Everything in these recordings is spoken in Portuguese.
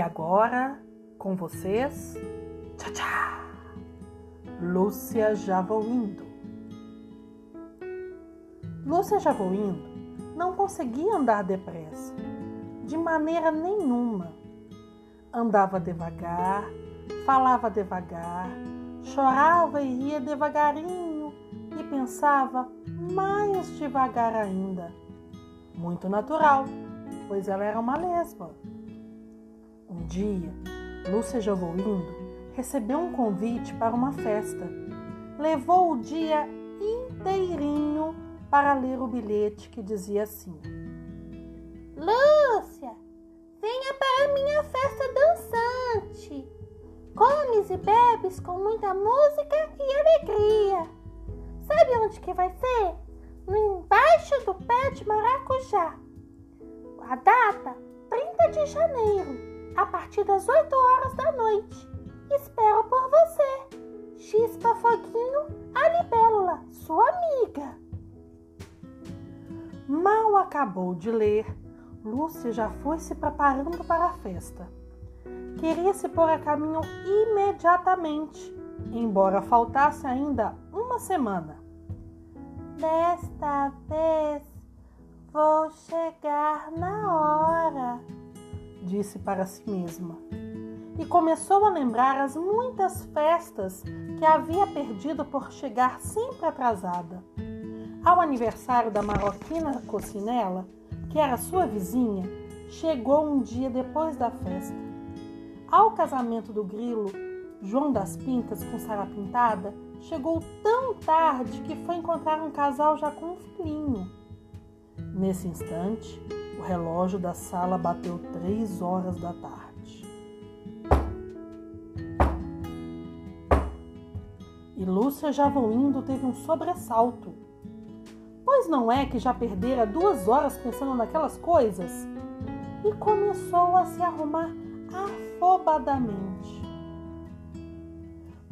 E agora, com vocês, tchau, tchau. Lúcia já vou indo. Lúcia já vou indo não conseguia andar depressa, de maneira nenhuma. Andava devagar, falava devagar, chorava e ria devagarinho e pensava mais devagar ainda. Muito natural, pois ela era uma lesba. Um dia, Lúcia Jovoindo recebeu um convite para uma festa. Levou o dia inteirinho para ler o bilhete que dizia assim: Lúcia, venha para minha festa dançante. Comes e bebes com muita música e alegria. Sabe onde que vai ser? Embaixo do pé de maracujá. A data 30 de janeiro a partir das 8 horas da noite. Espero por você. Chispa Foguinho, a libélula, sua amiga. Mal acabou de ler, Lúcia já foi se preparando para a festa. Queria se pôr a caminho imediatamente, embora faltasse ainda uma semana. Desta vez vou chegar na hora disse para si mesma. E começou a lembrar as muitas festas que havia perdido por chegar sempre atrasada. Ao aniversário da Marroquina Cocinela, que era sua vizinha, chegou um dia depois da festa. Ao casamento do grilo, João das Pintas com Sara Pintada chegou tão tarde que foi encontrar um casal já com um filhinho. Nesse instante, o relógio da sala bateu três horas da tarde. E Lúcia já indo teve um sobressalto. Pois não é que já perdera duas horas pensando naquelas coisas? E começou a se arrumar afobadamente.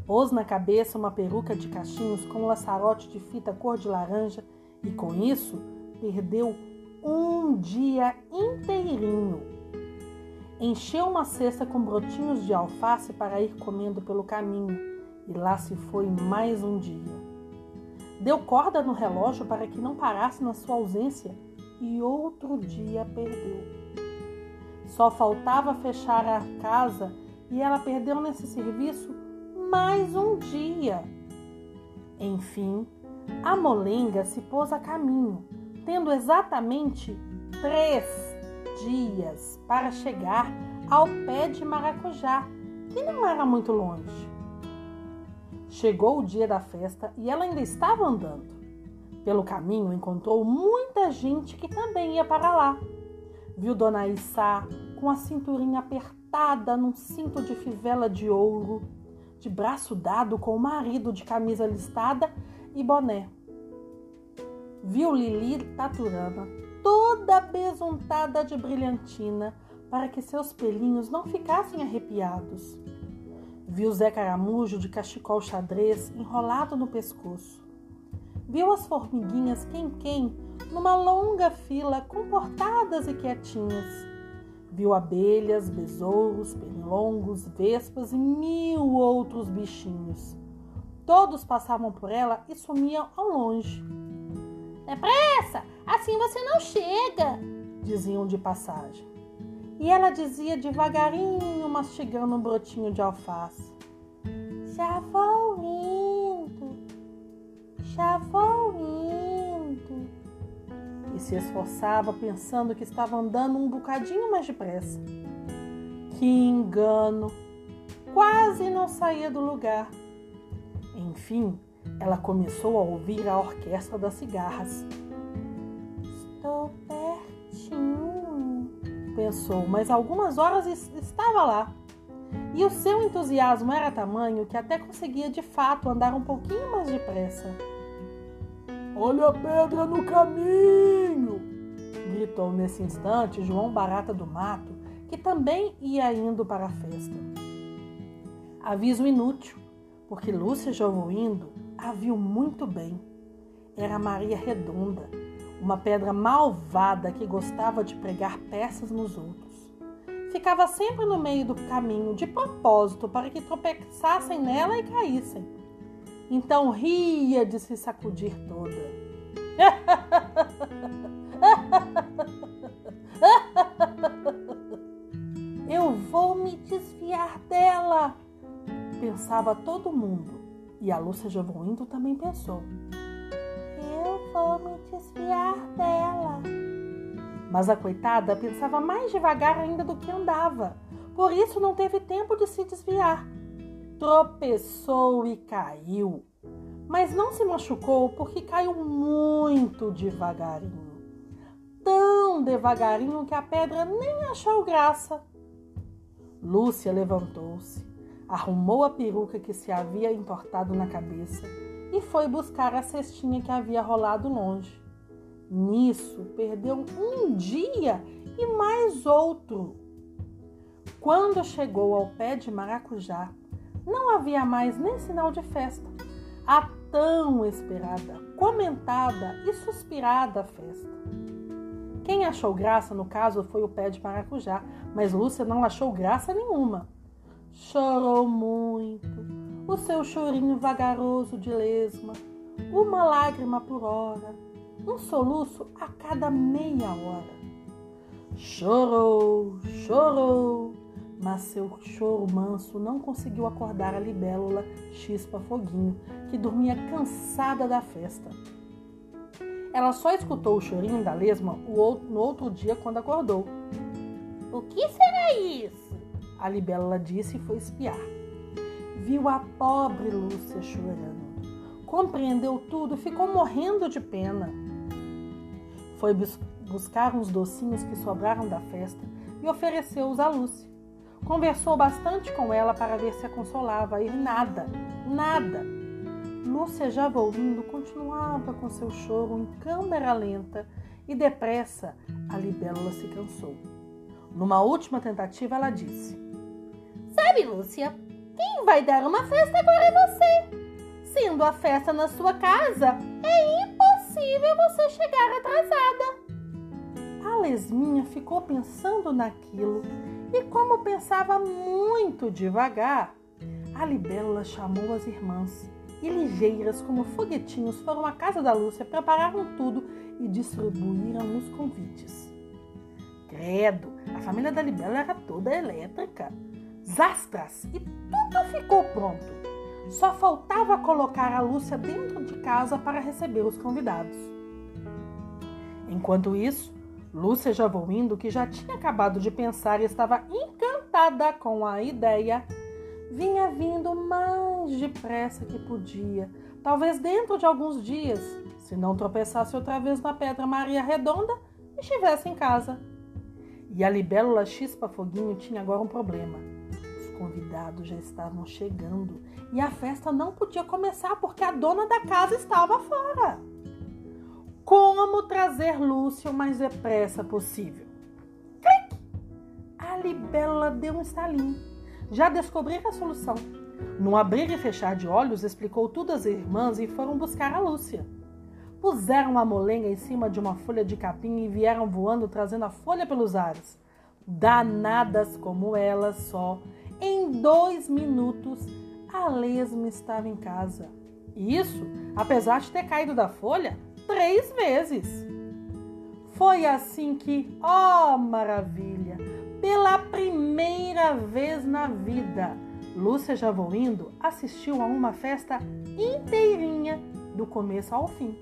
Pôs na cabeça uma peruca de cachinhos com um laçarote de fita cor de laranja e com isso perdeu um dia inteirinho. Encheu uma cesta com brotinhos de alface para ir comendo pelo caminho e lá se foi mais um dia. Deu corda no relógio para que não parasse na sua ausência e outro dia perdeu. Só faltava fechar a casa e ela perdeu nesse serviço mais um dia. Enfim, a molenga se pôs a caminho tendo exatamente três dias para chegar ao pé de maracujá, que não era muito longe. Chegou o dia da festa e ela ainda estava andando. Pelo caminho encontrou muita gente que também ia para lá. Viu Dona Issá com a cinturinha apertada num cinto de fivela de ouro, de braço dado com o marido de camisa listada e boné viu Lili Taturana toda besuntada de brilhantina para que seus pelinhos não ficassem arrepiados. Viu Zé Caramujo de cachecol xadrez enrolado no pescoço. Viu as formiguinhas quem-quem numa longa fila comportadas e quietinhas. Viu abelhas, besouros, pernilongos, vespas e mil outros bichinhos. Todos passavam por ela e sumiam ao longe. Depressa, assim você não chega, diziam de passagem. E ela dizia devagarinho, mastigando um brotinho de alface: Já vou indo, já vou indo. E se esforçava pensando que estava andando um bocadinho mais depressa. Que engano! Quase não saía do lugar. Enfim, ela começou a ouvir a orquestra das cigarras. Estou pertinho, pensou, mas algumas horas estava lá. E o seu entusiasmo era tamanho que até conseguia de fato andar um pouquinho mais depressa. Olha a pedra no caminho! gritou nesse instante João Barata do Mato, que também ia indo para a festa. Aviso inútil, porque Lúcia indo a viu muito bem. Era Maria Redonda, uma pedra malvada que gostava de pregar peças nos outros. ficava sempre no meio do caminho, de propósito, para que tropeçassem nela e caíssem. Então ria de se sacudir toda. Eu vou me desviar dela, pensava todo mundo. E a Lúcia Jovoindo também pensou. Eu vou me desviar dela. Mas a coitada pensava mais devagar ainda do que andava, por isso não teve tempo de se desviar. Tropeçou e caiu, mas não se machucou porque caiu muito devagarinho. Tão devagarinho que a pedra nem achou graça. Lúcia levantou-se, arrumou a peruca que se havia entortado na cabeça e foi buscar a cestinha que havia rolado longe. Nisso, perdeu um dia e mais outro. Quando chegou ao pé de maracujá, não havia mais nem sinal de festa. A tão esperada, comentada e suspirada festa. Quem achou graça no caso foi o pé de maracujá, mas Lúcia não achou graça nenhuma. Chorou muito, o seu chorinho vagaroso de lesma, uma lágrima por hora, um soluço a cada meia hora. Chorou, chorou, mas seu choro manso não conseguiu acordar a libélula Chispa Foguinho, que dormia cansada da festa. Ela só escutou o chorinho da lesma no outro dia quando acordou. O que será isso? A libélula disse e foi espiar. Viu a pobre Lúcia chorando. Compreendeu tudo e ficou morrendo de pena. Foi bus buscar uns docinhos que sobraram da festa e ofereceu-os à Lúcia. Conversou bastante com ela para ver se a consolava e nada, nada. Lúcia, já volvindo, continuava com seu choro em câmera lenta e depressa a libélula se cansou. Numa última tentativa, ela disse: Sabe, Lúcia, quem vai dar uma festa agora é você. Sendo a festa na sua casa, é impossível você chegar atrasada. A lesminha ficou pensando naquilo e, como pensava muito devagar, a libélula chamou as irmãs e, ligeiras como foguetinhos, foram à casa da Lúcia, prepararam tudo e distribuíram os convites. Credo, a família da libélula era toda elétrica. Zastras e tudo ficou pronto. Só faltava colocar a Lúcia dentro de casa para receber os convidados. Enquanto isso, Lúcia já indo, que já tinha acabado de pensar e estava encantada com a ideia, vinha vindo mais depressa que podia, talvez dentro de alguns dias, se não tropeçasse outra vez na pedra Maria Redonda e estivesse em casa. E a libélula Chispa Foguinho tinha agora um problema. Os convidados já estavam chegando e a festa não podia começar porque a dona da casa estava fora. Como trazer Lúcia o mais depressa possível? Clique! A libélula deu um estalinho. Já descobriram a solução. Num abrir e fechar de olhos, explicou tudo às irmãs e foram buscar a Lúcia. Puseram a molenga em cima de uma folha de capim e vieram voando trazendo a folha pelos ares. Danadas como elas só, em dois minutos, a lesma estava em casa. Isso, apesar de ter caído da folha, três vezes. Foi assim que, ó oh, maravilha, pela primeira vez na vida, Lúcia Javoindo assistiu a uma festa inteirinha, do começo ao fim.